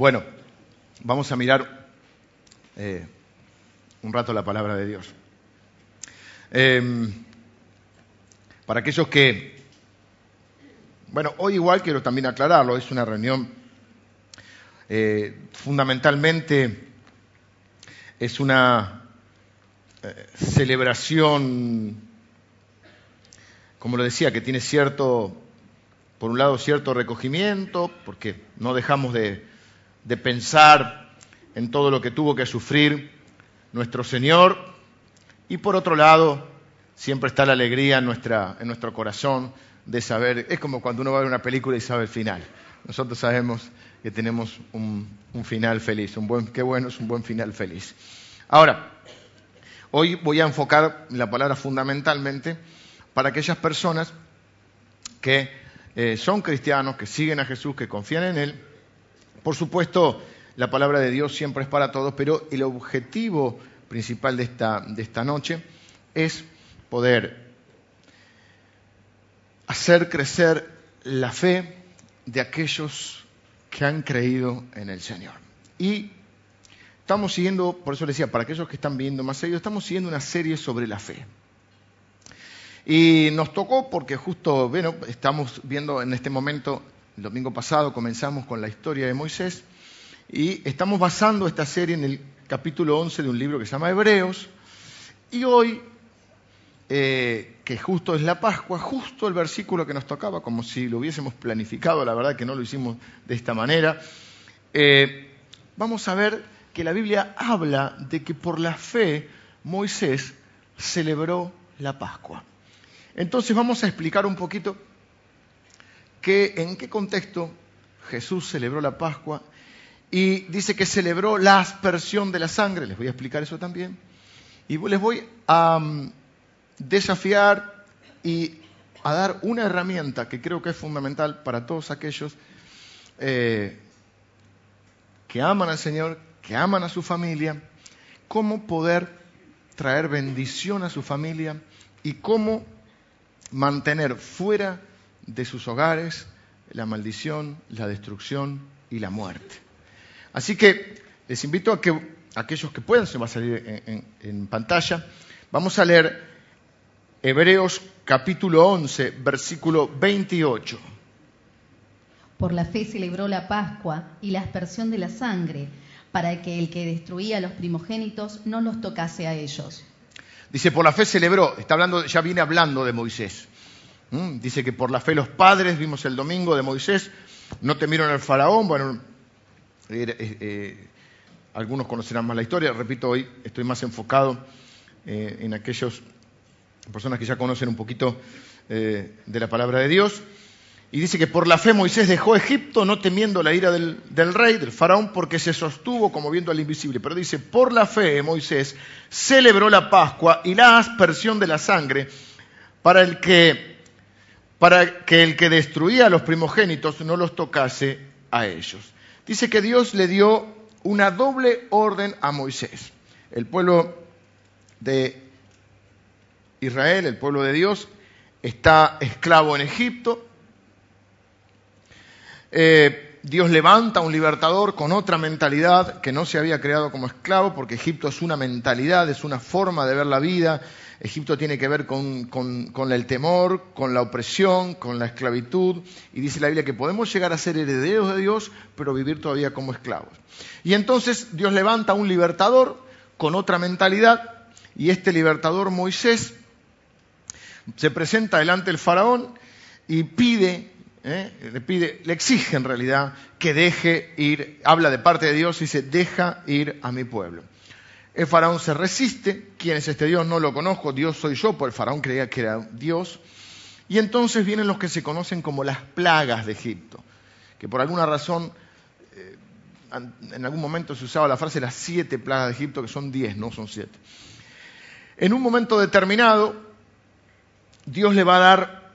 Bueno, vamos a mirar eh, un rato la palabra de Dios. Em, para aquellos que, bueno, hoy igual quiero también aclararlo, es una reunión eh, fundamentalmente, es una eh, celebración, como lo decía, que tiene cierto, por un lado, cierto recogimiento, porque no dejamos de, de pensar en todo lo que tuvo que sufrir nuestro Señor, y por otro lado, siempre está la alegría en, nuestra, en nuestro corazón de saber, es como cuando uno va a ver una película y sabe el final. Nosotros sabemos que tenemos un, final feliz, un buen, qué bueno es un buen final feliz. Ahora, hoy voy a enfocar la palabra fundamentalmente para aquellas personas que eh, son cristianos, que siguen a Jesús, que confían en Él. Por supuesto, la palabra de Dios siempre es para todos, pero el objetivo principal de esta, de esta noche es poder hacer crecer la fe de aquellos que han creído en el Señor. Y estamos siguiendo, por eso les decía, para aquellos que están viendo más serio, estamos siguiendo una serie sobre la fe. Y nos tocó porque justo, bueno, estamos viendo en este momento, el domingo pasado comenzamos con la historia de Moisés y estamos basando esta serie en el capítulo 11 de un libro que se llama Hebreos. Y hoy, eh, que justo es la Pascua, justo el versículo que nos tocaba, como si lo hubiésemos planificado, la verdad que no lo hicimos de esta manera, eh, vamos a ver que la Biblia habla de que por la fe Moisés celebró la Pascua. Entonces vamos a explicar un poquito que, en qué contexto Jesús celebró la Pascua y dice que celebró la aspersión de la sangre, les voy a explicar eso también, y les voy a um, desafiar y a dar una herramienta que creo que es fundamental para todos aquellos eh, que aman al Señor, que aman a su familia, cómo poder traer bendición a su familia y cómo mantener fuera de sus hogares la maldición, la destrucción y la muerte. Así que les invito a que aquellos que puedan, se va a salir en, pantalla, vamos a leer Hebreos capítulo 11, versículo 28. Por la fe celebró la Pascua y la aspersión de la sangre, para que el que destruía a los primogénitos no los tocase a ellos. Dice, por la fe celebró, está hablando, ya viene hablando de Moisés. ¿Mm? Dice que por la fe los padres, vimos el domingo de Moisés, no temieron al faraón, bueno, eh, eh, algunos conocerán más la historia, repito, hoy estoy más enfocado eh, en aquellas personas que ya conocen un poquito de la palabra de Dios. Y dice que por la fe Moisés dejó Egipto no temiendo la ira del, del, rey, del faraón, porque se sostuvo como viendo al invisible. Pero dice, por la fe Moisés celebró la Pascua y la aspersión de la sangre para, el que, para que el que destruía a los primogénitos no los tocase a ellos. Dice que Dios le dio una doble orden a Moisés. El pueblo de Israel, el pueblo de Dios, está esclavo en Egipto eh, Dios levanta a un libertador con otra mentalidad que no se había creado como esclavo, porque Egipto es una mentalidad, es una forma de ver la vida. Egipto tiene que ver con, el temor, con la opresión, con la esclavitud. Y dice la Biblia que podemos llegar a ser herederos de Dios, pero vivir todavía como esclavos. Y entonces Dios levanta a un libertador con otra mentalidad, y este libertador Moisés se presenta delante del faraón y pide ¿eh? le pide, le exige en realidad que deje ir, habla de parte de Dios y dice, deja ir a mi pueblo. El faraón se resiste, ¿quién es este Dios? No lo conozco, Dios soy yo, porque el faraón creía que era Dios. Y entonces vienen los que se conocen como las plagas de Egipto, que por alguna razón, eh, en algún momento se usaba la frase las siete plagas de Egipto, que son diez, no son siete. En un momento determinado, Dios le va a dar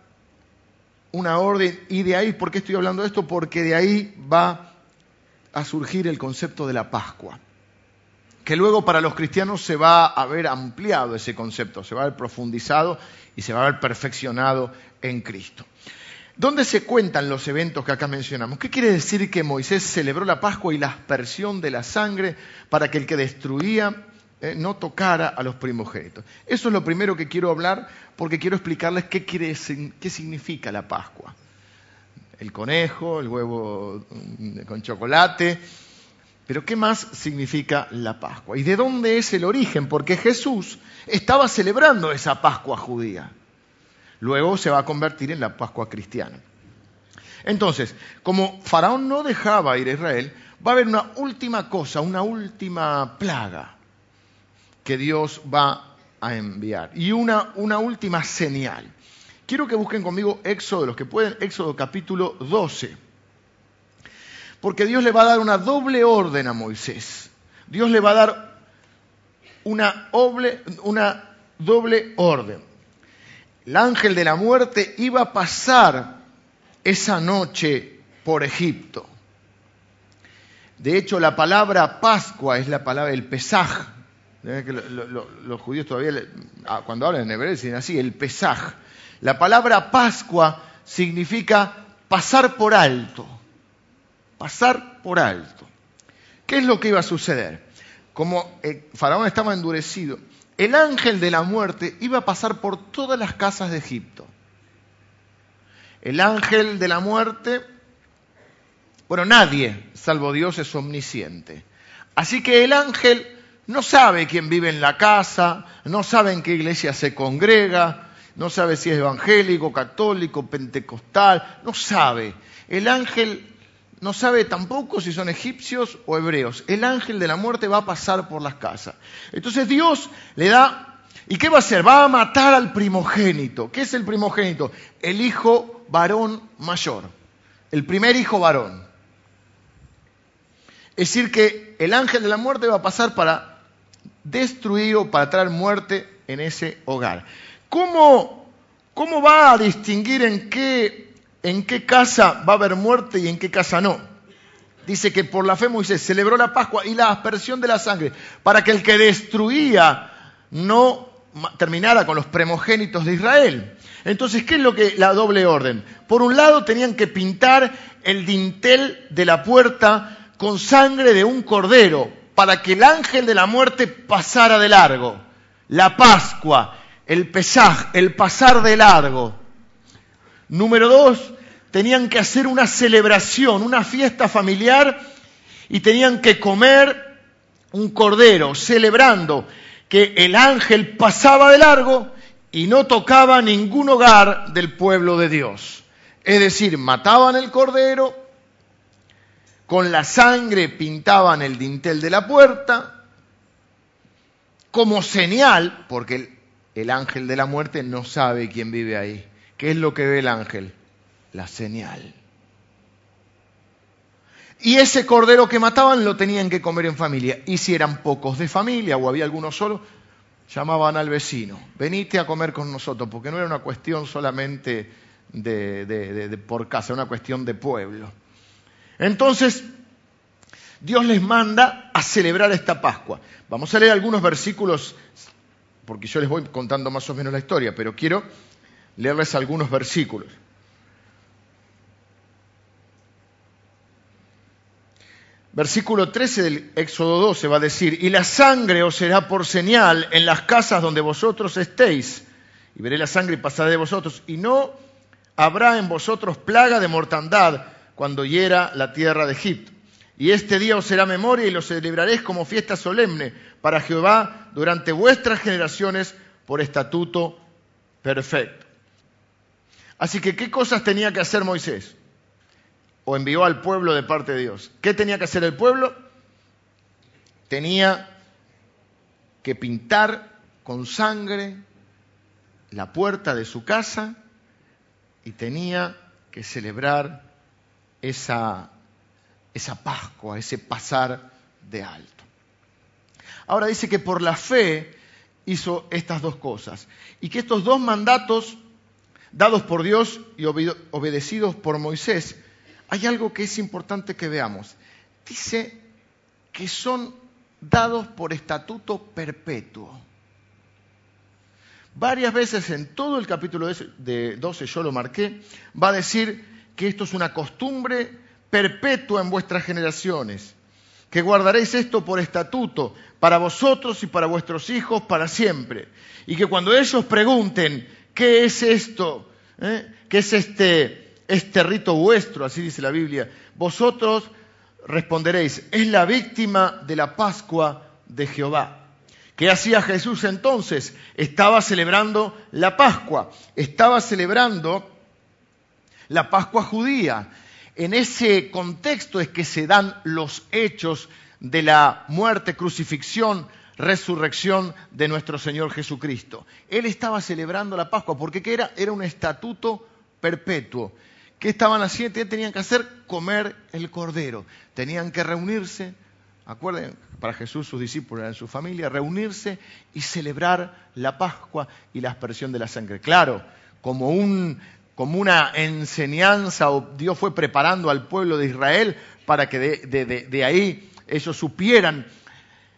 una orden y de ahí, ¿por qué estoy hablando de esto? Porque de ahí va a surgir el concepto de la Pascua, que luego para los cristianos se va a ver ampliado ese concepto, se va a ver profundizado y se va a ver perfeccionado en Cristo. ¿Dónde se cuentan los eventos que acá mencionamos? ¿Qué quiere decir que Moisés celebró la Pascua y la aspersión de la sangre para que el que destruía eh, no tocara a los primogénitos? Eso es lo primero que quiero hablar porque quiero explicarles qué, quiere, qué significa la Pascua. El conejo, el huevo mm, con chocolate, pero ¿qué más significa la Pascua? ¿Y de dónde es el origen? Porque Jesús estaba celebrando esa Pascua judía. Luego se va a convertir en la Pascua cristiana. Entonces, como Faraón no dejaba ir a Israel, va a haber una última cosa, una última plaga que Dios va a enviar y una, una última señal. Quiero que busquen conmigo Éxodo, los que pueden, Éxodo capítulo 12. Porque Dios le va a dar una doble orden a Moisés. Dios le va a dar una, doble orden el ángel de la muerte iba a pasar esa noche por Egipto. De hecho, la palabra Pascua es la palabra el Pesaj. los judíos todavía, ah, cuando hablan en hebreo, dicen así, el Pesaj. La palabra Pascua significa pasar por alto. Pasar por alto. ¿Qué es lo que iba a suceder? Como eh, Faraón estaba endurecido, el ángel de la muerte iba a pasar por todas las casas de Egipto. El ángel de la muerte, bueno, nadie, salvo Dios, es omnisciente. Así que el ángel no sabe quién vive en la casa, no sabe en qué iglesia se congrega, no sabe si es evangélico, católico, pentecostal, no sabe. El ángel no sabe tampoco si son egipcios o hebreos. El ángel de la muerte va a pasar por las casas. Entonces Dios le da, ¿y qué va a hacer? Va a matar al primogénito. ¿Qué es el primogénito? El hijo varón mayor, el primer hijo varón. Es decir, que el ángel de la muerte va a pasar para destruir o para traer muerte en ese hogar. ¿Cómo, cómo va a distinguir en qué en qué casa va a haber muerte y en qué casa no. Dice que por la fe Moisés celebró la Pascua y la aspersión de la sangre para que el que destruía no terminara con los primogénitos de Israel. Entonces, ¿qué es lo que la doble orden? Por un lado tenían que pintar el dintel de la puerta con sangre de un cordero para que el ángel de la muerte pasara de largo. La Pascua, el Pesaj, el pasar de largo. Número dos, tenían que hacer una celebración, una fiesta familiar y tenían que comer un cordero, celebrando que el ángel pasaba de largo y no tocaba ningún hogar del pueblo de Dios. Es decir, mataban el cordero, con la sangre pintaban el dintel de la puerta, como señal, porque el, el ángel de la muerte no sabe quién vive ahí. ¿Qué es lo que ve el ángel? La señal. Y ese cordero que mataban lo tenían que comer en familia. Y si eran pocos de familia o había algunos solo, llamaban al vecino, venite a comer con nosotros, porque no era una cuestión solamente de, de, por casa, era una cuestión de pueblo. Entonces, Dios les manda a celebrar esta Pascua. Vamos a leer algunos versículos, porque yo les voy contando más o menos la historia, pero quiero leerles algunos versículos. Versículo 13 del Éxodo 12 va a decir, y la sangre os será por señal en las casas donde vosotros estéis, y veré la sangre y pasaré de vosotros, y no habrá en vosotros plaga de mortandad cuando hiera la tierra de Egipto. Y este día os será memoria y lo celebraréis como fiesta solemne para Jehová durante vuestras generaciones por estatuto perfecto. Así que, ¿qué cosas tenía que hacer Moisés? O envió al pueblo de parte de Dios. ¿Qué tenía que hacer el pueblo? Tenía que pintar con sangre la puerta de su casa y tenía que celebrar esa, esa Pascua, ese pasar de alto. Ahora dice que por la fe hizo estas dos cosas y que estos dos mandatos dados por Dios y obedecidos por Moisés hay algo que es importante que veamos. Dice que son dados por estatuto perpetuo. varias veces en todo el capítulo de 12, yo lo marqué, va a decir que esto es una costumbre perpetua en vuestras generaciones, que guardaréis esto por estatuto para vosotros y para vuestros hijos para siempre. Y que cuando ellos pregunten, ¿qué es esto? ¿Eh? ¿Qué es este, este rito vuestro? Así dice la Biblia. Vosotros responderéis, es la víctima de la Pascua de Jehová. ¿Qué hacía Jesús entonces? Estaba celebrando la Pascua, estaba celebrando la Pascua judía. En ese contexto es que se dan los hechos de la muerte, crucifixión, resurrección de nuestro Señor Jesucristo. Él estaba celebrando la Pascua porque. Era un estatuto perpetuo. ¿Qué estaban haciendo? Tenían que hacer comer el cordero. Tenían que reunirse, acuerden, para Jesús, sus discípulos eran su familia, reunirse y celebrar la Pascua y la aspersión de la sangre. Claro, como, un, como una enseñanza, Dios fue preparando al pueblo de Israel para que de, ahí ellos supieran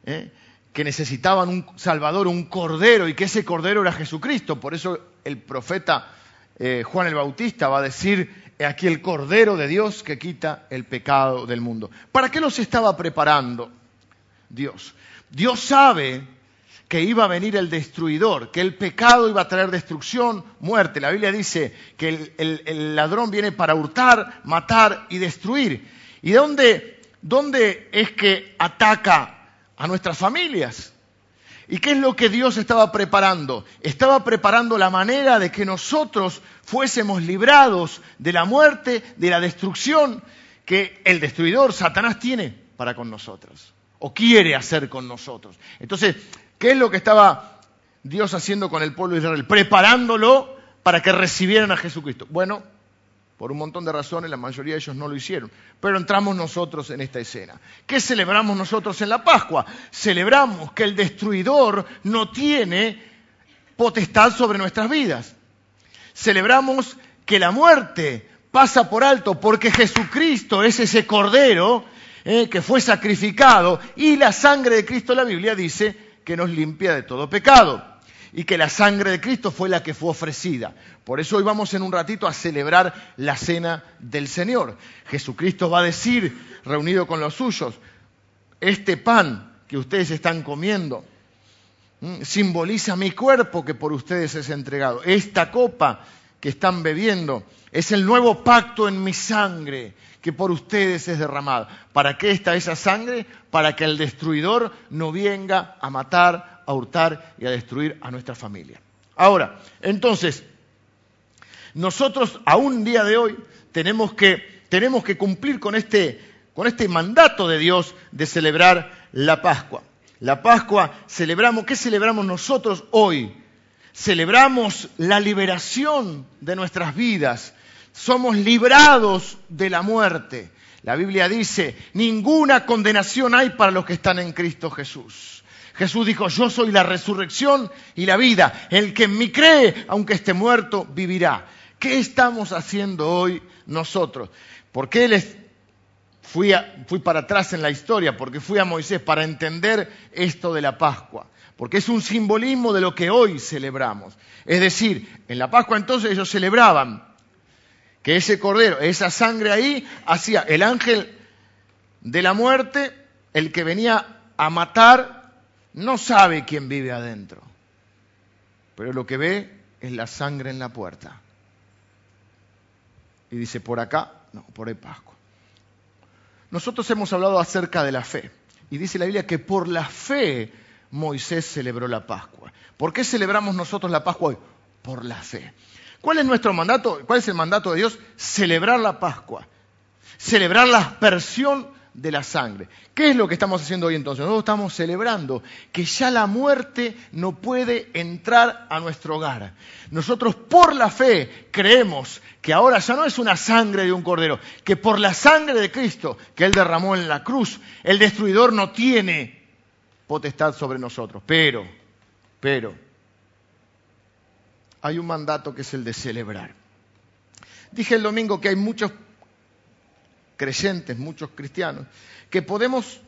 ¿eh? que necesitaban un Salvador, un Cordero, y que ese Cordero era Jesucristo. Por eso el profeta eh, Juan el Bautista va a decir, aquí el Cordero de Dios que quita el pecado del mundo. ¿Para qué los estaba preparando Dios? Dios sabe que iba a venir el destruidor, que el pecado iba a traer destrucción, muerte. La Biblia dice que el, ladrón viene para hurtar, matar y destruir. ¿Y dónde, dónde es que ataca a nuestras familias? ¿Y qué es lo que Dios estaba preparando? Estaba preparando la manera de que nosotros fuésemos librados de la muerte, de la destrucción que el destruidor, Satanás, tiene para con nosotros, o quiere hacer con nosotros. Entonces, ¿qué es lo que estaba Dios haciendo con el pueblo de Israel? Preparándolo para que recibieran a Jesucristo. Bueno, por un montón de razones, la mayoría de ellos no lo hicieron. Pero entramos nosotros en esta escena. ¿Qué celebramos nosotros en la Pascua? Celebramos que el destruidor no tiene potestad sobre nuestras vidas. Celebramos que la muerte pasa por alto porque Jesucristo es ese cordero eh, que fue sacrificado y la sangre de Cristo, la Biblia dice, que nos limpia de todo pecado y que la sangre de Cristo fue la que fue ofrecida. Por eso hoy vamos en un ratito a celebrar la cena del Señor. Jesucristo va a decir, reunido con los suyos, este pan que ustedes están comiendo simboliza mi cuerpo que por ustedes es entregado. Esta copa que están bebiendo es el nuevo pacto en mi sangre que por ustedes es derramada. ¿Para qué está esa sangre? Para que el destruidor no venga a matar, a hurtar y a destruir a nuestra familia. Ahora, entonces, nosotros a un día de hoy tenemos que, cumplir con este, con este mandato de Dios de celebrar la Pascua. La Pascua celebramos, ¿qué celebramos nosotros hoy? Celebramos la liberación de nuestras vidas. Somos librados de la muerte. La Biblia dice, ninguna condenación hay para los que están en Cristo Jesús. Jesús dijo, yo soy la resurrección y la vida. El que en mí cree, aunque esté muerto, vivirá. ¿Qué estamos haciendo hoy nosotros? ¿Por qué les fui, fui para atrás en la historia? Porque fui a Moisés para entender esto de la Pascua. Porque es un simbolismo de lo que hoy celebramos. Es decir, en la Pascua entonces ellos celebraban que ese cordero, esa sangre ahí, hacía el ángel de la muerte, el que venía a matar no sabe quién vive adentro, pero lo que ve es la sangre en la puerta. Y dice, por acá, no, por ahí Pascua. Nosotros hemos hablado acerca de la fe. Y dice la Biblia que por la fe Moisés celebró la Pascua. ¿Por qué celebramos nosotros la Pascua hoy? Por la fe. ¿Cuál es nuestro mandato? ¿Cuál es el mandato de Dios? Celebrar la Pascua. Celebrar la aspersión de la sangre. ¿Qué es lo que estamos haciendo hoy entonces? Nosotros estamos celebrando que ya la muerte no puede entrar a nuestro hogar. Nosotros por la fe creemos que ahora ya no es una sangre de un cordero, que por la sangre de Cristo que Él derramó en la cruz, el destruidor no tiene potestad sobre nosotros. Pero, pero, hay un mandato que es el de celebrar. Dije el domingo que hay muchos creyentes, muchos cristianos, que podemos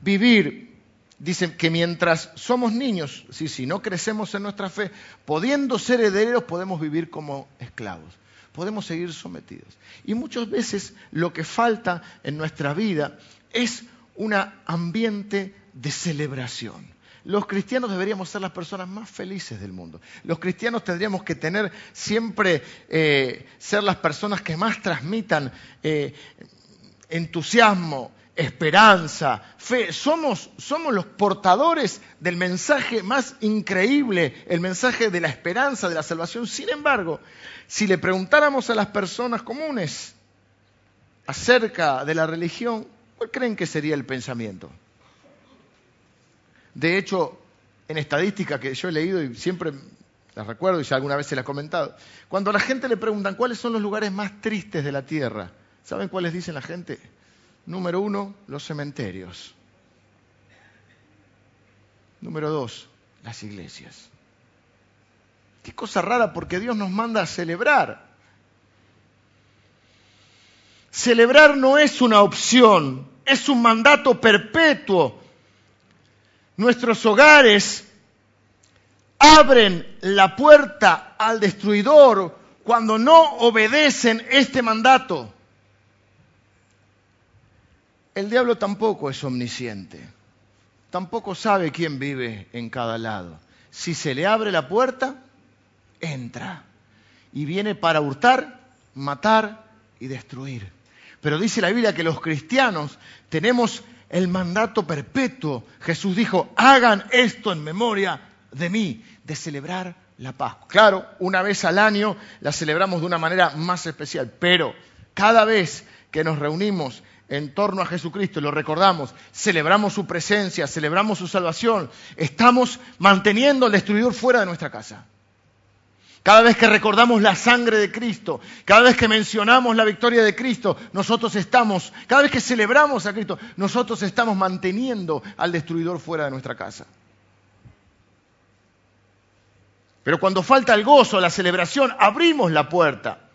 vivir Dicen que mientras somos niños, sí, sí, no crecemos en nuestra fe, pudiendo ser herederos, podemos vivir como esclavos, podemos seguir sometidos. Y muchas veces lo que falta en nuestra vida es un ambiente de celebración. Los cristianos deberíamos ser las personas más felices del mundo. Los cristianos tendríamos que tener siempre, eh, ser las personas que más transmitan eh, entusiasmo, esperanza, fe. Somos, somos los portadores del mensaje más increíble, el mensaje de la esperanza, de la salvación. Sin embargo, si le preguntáramos a las personas comunes acerca de la religión, ¿cuál creen que sería el pensamiento? De hecho, en estadística que yo he leído y siempre las recuerdo y alguna vez se las he comentado, cuando a la gente le preguntan cuáles son los lugares más tristes de la tierra, ¿saben cuáles dicen la gente? Número uno, los cementerios. Número dos, las iglesias. Qué cosa rara porque Dios nos manda a celebrar. Celebrar no es una opción, es un mandato perpetuo. Nuestros hogares abren la puerta al destruidor cuando no obedecen este mandato. El diablo tampoco es omnisciente, tampoco sabe quién vive en cada lado. Si se le abre la puerta, entra y viene para hurtar, matar y destruir. Pero dice la Biblia que los cristianos tenemos el mandato perpetuo. Jesús dijo, hagan esto en memoria de mí, de celebrar la Pascua. Claro, una vez al año la celebramos de una manera más especial, pero cada vez que nos reunimos en torno a Jesucristo lo recordamos, celebramos su presencia, celebramos su salvación, estamos manteniendo al destruidor fuera de nuestra casa. Cada vez que recordamos la sangre de Cristo, cada vez que mencionamos la victoria de Cristo, nosotros estamos, cada vez que celebramos a Cristo, nosotros estamos manteniendo al destruidor fuera de nuestra casa. Pero cuando falta el gozo, la celebración, abrimos la puerta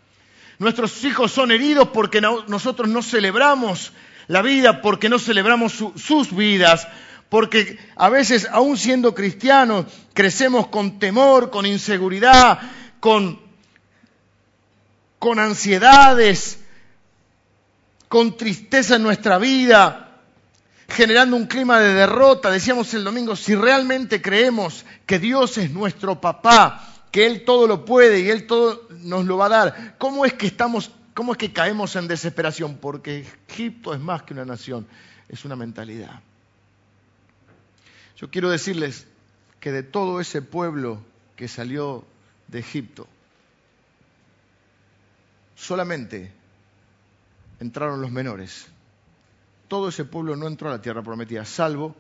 Nuestros hijos son heridos porque nosotros no celebramos la vida, porque no celebramos sus vidas, porque a veces, aún siendo cristianos, crecemos con temor, con inseguridad, con, con ansiedades, con tristeza en nuestra vida, generando un clima de derrota. Decíamos el domingo, si realmente creemos que Dios es nuestro papá, que Él todo lo puede y Él todo nos lo va a dar. ¿Cómo es que estamos, cómo es que caemos en desesperación? Porque Egipto es más que una nación, es una mentalidad. Yo quiero decirles que de todo ese pueblo que salió de Egipto, solamente entraron los menores. Todo ese pueblo no entró a la tierra prometida, salvo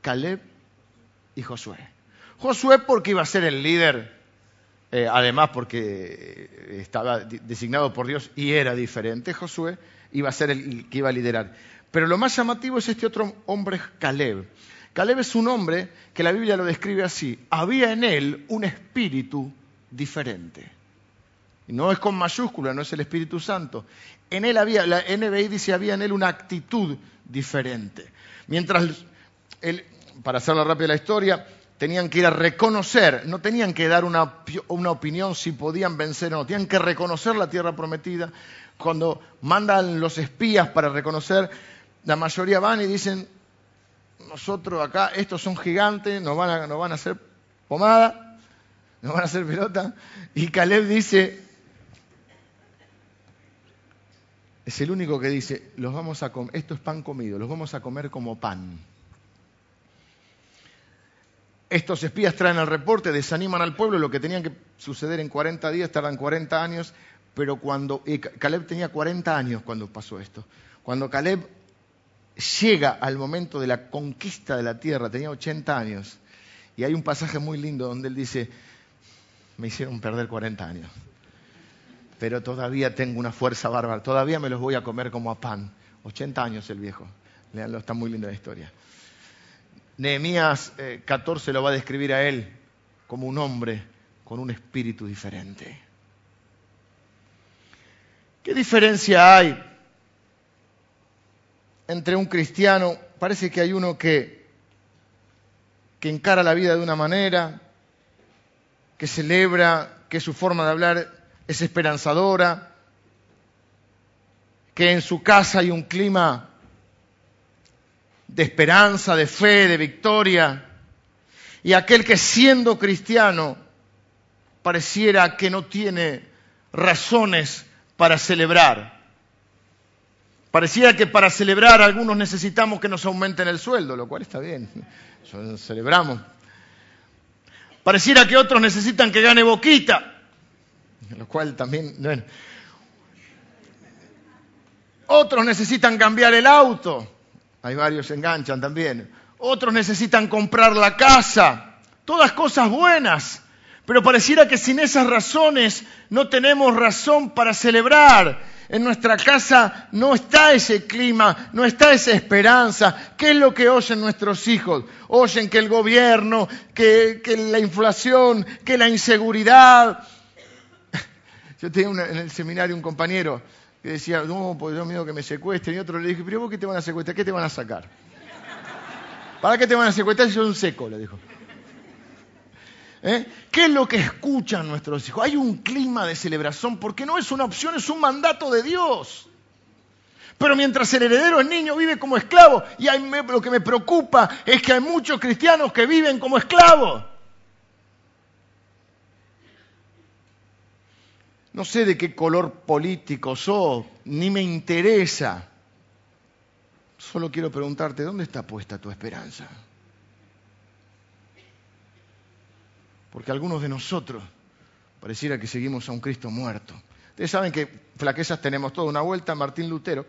Caleb y Josué. Josué porque iba a ser el líder eh, además porque estaba designado por Dios y era diferente, Josué iba a ser el que iba a liderar. Pero lo más llamativo es este otro hombre, Caleb. Caleb es un hombre que la Biblia lo describe así. Había en él un espíritu diferente. No es con mayúscula, no es el Espíritu Santo. En él había, la NBI dice, había en él una actitud diferente. Mientras, para hacerla rápida la historia, tenían que ir a reconocer, no tenían que dar una, una, opinión si podían vencer o no, tenían que reconocer la tierra prometida. Cuando mandan los espías para reconocer, la mayoría van y dicen, nosotros acá, estos son gigantes, nos van a, nos van a hacer pomada, nos van a hacer pelota. Y Caleb dice, es el único que dice, los vamos a esto es pan comido, los vamos a comer como pan. Estos espías traen el reporte, desaniman al pueblo, lo que tenían que suceder en 40 días tardan 40 años, pero cuando Caleb tenía 40 años cuando pasó esto. Cuando Caleb llega al momento de la conquista de la tierra, tenía 80 años, y hay un pasaje muy lindo donde él dice, me hicieron perder 40 años, pero todavía tengo una fuerza bárbara, todavía me los voy a comer como a pan. 80 años el viejo, leanlo, está muy linda la historia. Nehemías 14 eh, lo va a describir a él como un hombre con un espíritu diferente. ¿Qué diferencia hay entre un cristiano? Parece que hay uno que que encara la vida de una manera, que celebra, que su forma de hablar es esperanzadora, que en su casa hay un clima de esperanza, de fe, de victoria, y aquel que siendo cristiano pareciera que no tiene razones para celebrar. Pareciera que para celebrar algunos necesitamos que nos aumenten el sueldo, lo cual está bien, celebramos. Pareciera que otros necesitan que gane boquita, lo cual también. Otros necesitan cambiar el auto, hay varios que enganchan también. Otros necesitan comprar la casa, todas cosas buenas. Pero pareciera que sin esas razones no tenemos razón para celebrar. En nuestra casa no está ese clima, no está esa esperanza. ¿Qué es lo que oyen nuestros hijos? Oyen que el gobierno, que, la inflación, que la inseguridad. Yo tenía en el seminario un compañero que decía, no, pues yo miedo que me secuestren. Y otro le dije, pero vos qué te van a secuestrar? ¿Qué te van a sacar? ¿Para qué te van a secuestrar si sos un seco? Le dijo. ¿Eh? ¿Qué es lo que escuchan nuestros hijos? Hay un clima de celebración porque no es una opción, es un mandato de Dios. Pero mientras el heredero es niño, vive como esclavo. Y lo que me preocupa es que hay muchos cristianos que viven como esclavos. No sé de qué color político sos, ni me interesa. Solo quiero preguntarte, ¿dónde está puesta tu esperanza? porque algunos de nosotros pareciera que seguimos a un Cristo muerto. Ustedes saben que flaquezas tenemos toda una vuelta. Martín Lutero,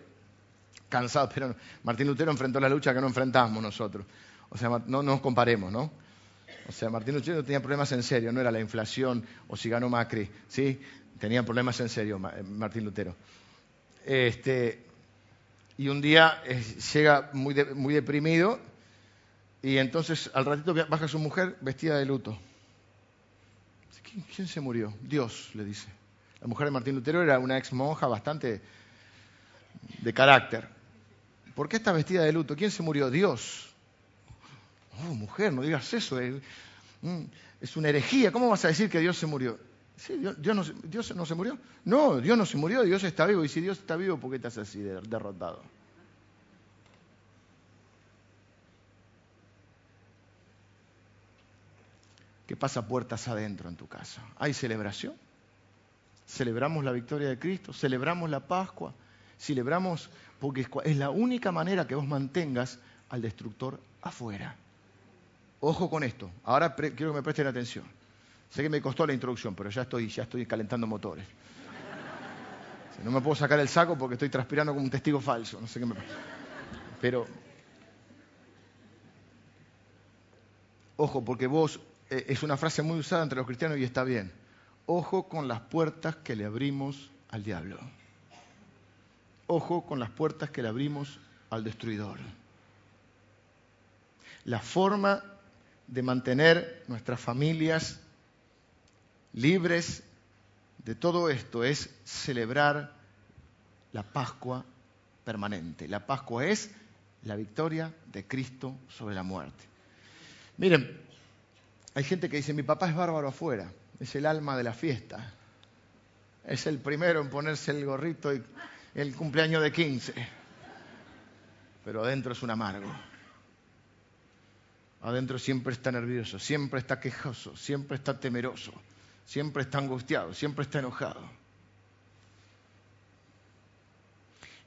cansado, pero Martín Lutero enfrentó la lucha que no enfrentamos nosotros. O sea, no nos comparemos, ¿no? O sea, Martín Lutero tenía problemas en serio, no era la inflación o si ganó Macri, ¿sí? Tenía problemas en serio eh, Martín Lutero. Este, y un día eh, llega muy, muy deprimido y entonces al ratito baja su mujer vestida de luto. ¿Quién se murió? Dios, le dice. La mujer de Martín Lutero era una ex monja bastante de carácter. ¿Por qué está vestida de luto? ¿Quién se murió? Dios. Oh, mujer, no digas eso. Eh. Mm, es una herejía. ¿Cómo vas a decir que Dios se murió? Sí, Dios, no, se murió. No, Dios no se murió, Dios está vivo. Y si Dios está vivo, ¿por qué estás así derrotado? ¿Qué pasa puertas adentro en tu casa? ¿Hay celebración? ¿Celebramos la victoria de Cristo? ¿Celebramos la Pascua? Celebramos porque es la única manera que vos mantengas al destructor afuera. Ojo con esto. Ahora quiero que me presten atención. Sé que me costó la introducción, pero ya estoy, ya estoy calentando motores. No me puedo sacar el saco porque estoy transpirando como un testigo falso. No sé qué me pasa. Pero, ojo, porque vos eh, es una frase muy usada entre los cristianos y está bien. Ojo con las puertas que le abrimos al diablo. Ojo con las puertas que le abrimos al destruidor. La forma de mantener nuestras familias libres de todo esto es celebrar la Pascua permanente. La Pascua es la victoria de Cristo sobre la muerte. Miren, hay gente que dice, mi papá es bárbaro afuera, es el alma de la fiesta. Es el primero en ponerse el gorrito y el cumpleaños de 15. Pero adentro es un amargo. Adentro siempre está nervioso, siempre está quejoso, siempre está temeroso, siempre está angustiado, siempre está enojado.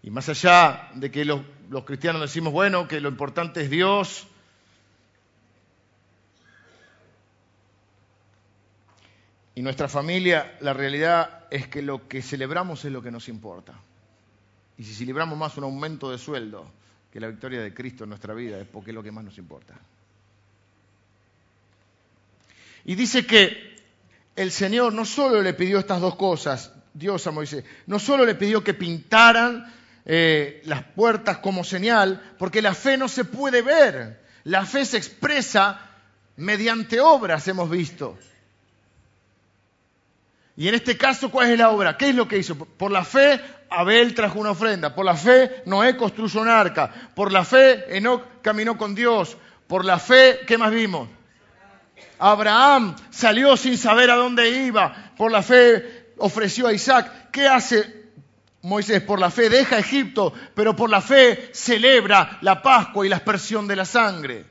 Y más allá de que los, los cristianos decimos, bueno, que lo importante es Dios, Y nuestra familia, la realidad es que lo que celebramos es lo que nos importa. Y si celebramos más un aumento de sueldo que la victoria de Cristo en nuestra vida, es porque es lo que más nos importa. Y dice que el Señor no solo le pidió estas dos cosas, Dios a Moisés, no solo le pidió que pintaran eh, las puertas como señal, porque la fe no se puede ver, la fe se expresa mediante obras, hemos visto. Y en este caso, ¿cuál es la obra? ¿Qué es lo que hizo? Por la fe, Abel trajo una ofrenda. Por la fe, Noé construyó un arca. Por la fe, Enoch caminó con Dios. Por la fe, ¿qué más vimos? Abraham salió sin saber a dónde iba. Por la fe ofreció a Isaac. ¿Qué hace Moisés? Por la fe deja Egipto, pero por la fe celebra la Pascua y la aspersión de la sangre.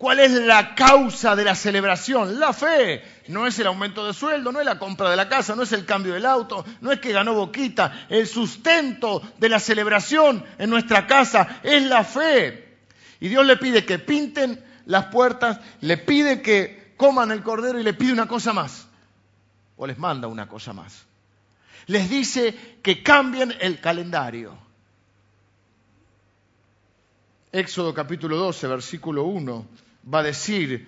¿Cuál es la causa de la celebración? La fe. No es el aumento de sueldo, no es la compra de la casa, no es el cambio del auto, no es que ganó Boquita. El sustento de la celebración en nuestra casa es la fe. Y Dios le pide que pinten las puertas, le pide que coman el cordero y le pide una cosa más. O les manda una cosa más. Les dice que cambien el calendario. Éxodo capítulo 12, versículo 1, va a decir,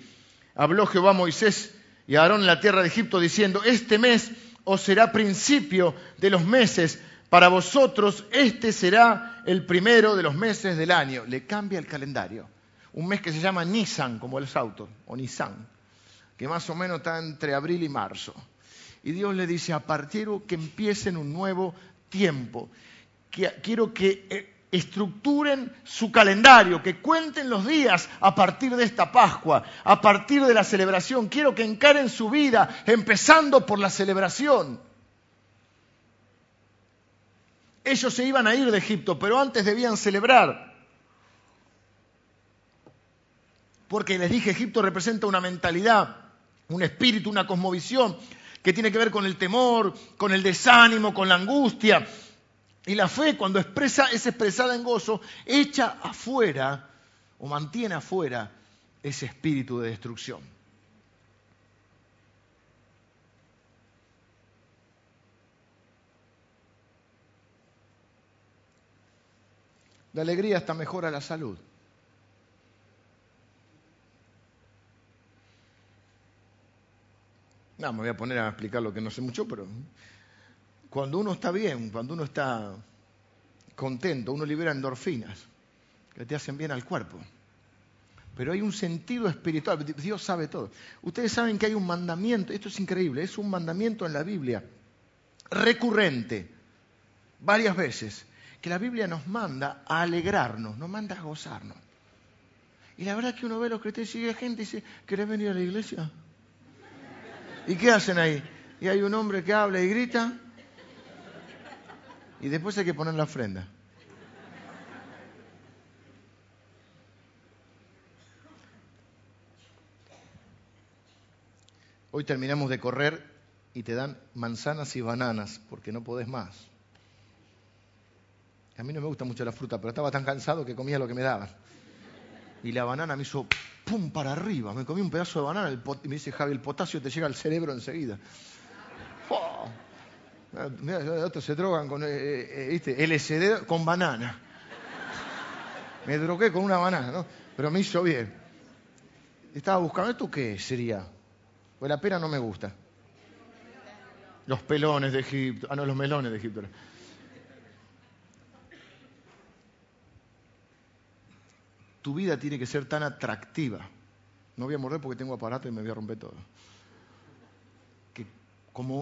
habló Jehová a Moisés y a Aarón en la tierra de Egipto diciendo, este mes os será principio de los meses, para vosotros este será el primero de los meses del año. Le cambia el calendario un mes que se llama Nisan, como los autos, o Nisan, que más o menos está entre abril y marzo. Y Dios le dice, a partir de que empiecen un nuevo tiempo, quiero que eh, estructuren su calendario, que cuenten los días a partir de esta Pascua, a partir de la celebración. Quiero que encaren su vida empezando por la celebración. Ellos se iban a ir de Egipto, pero antes debían celebrar. Porque les dije, Egipto representa una mentalidad, un espíritu, una cosmovisión que tiene que ver con el temor, con el desánimo, con la angustia. Y la fe, cuando expresa, es expresada en gozo, echa afuera o mantiene afuera ese espíritu de destrucción. La alegría está mejor a la salud. No, me voy a poner a explicar lo que no sé mucho, pero cuando uno está bien, cuando uno está contento, uno libera endorfinas que te hacen bien al cuerpo. Pero hay un sentido espiritual, Dios sabe todo. Ustedes saben que hay un mandamiento, esto es increíble, es un mandamiento en la Biblia, recurrente, varias veces, que la Biblia nos manda a alegrarnos, nos manda a gozarnos. Y la verdad es que uno ve a los cristianos y sigue gente y dice, ¿querés venir a la iglesia? ¿Y qué hacen ahí? Y hay un hombre que habla y grita. Y después hay que poner la ofrenda. Hoy terminamos de correr y te dan manzanas y bananas porque no podés más. A mí no me gusta mucho la fruta, pero estaba tan cansado que comía lo que me daban. Y la banana me hizo pum, para arriba. Me comí un pedazo de banana y me dice Javi, el potasio te llega al cerebro enseguida. Oh. Mira, otros se drogan con eh, eh, eh, LSD con banana. Me drogué con una banana, ¿no? Pero me hizo bien. Estaba buscando, ¿esto qué sería? Pues la pera no me gusta. Los pelones de Egipto. Ah, no, los melones de Egipto. Tu vida tiene que ser tan atractiva. No voy a morder porque tengo aparato y me voy a romper todo. Que como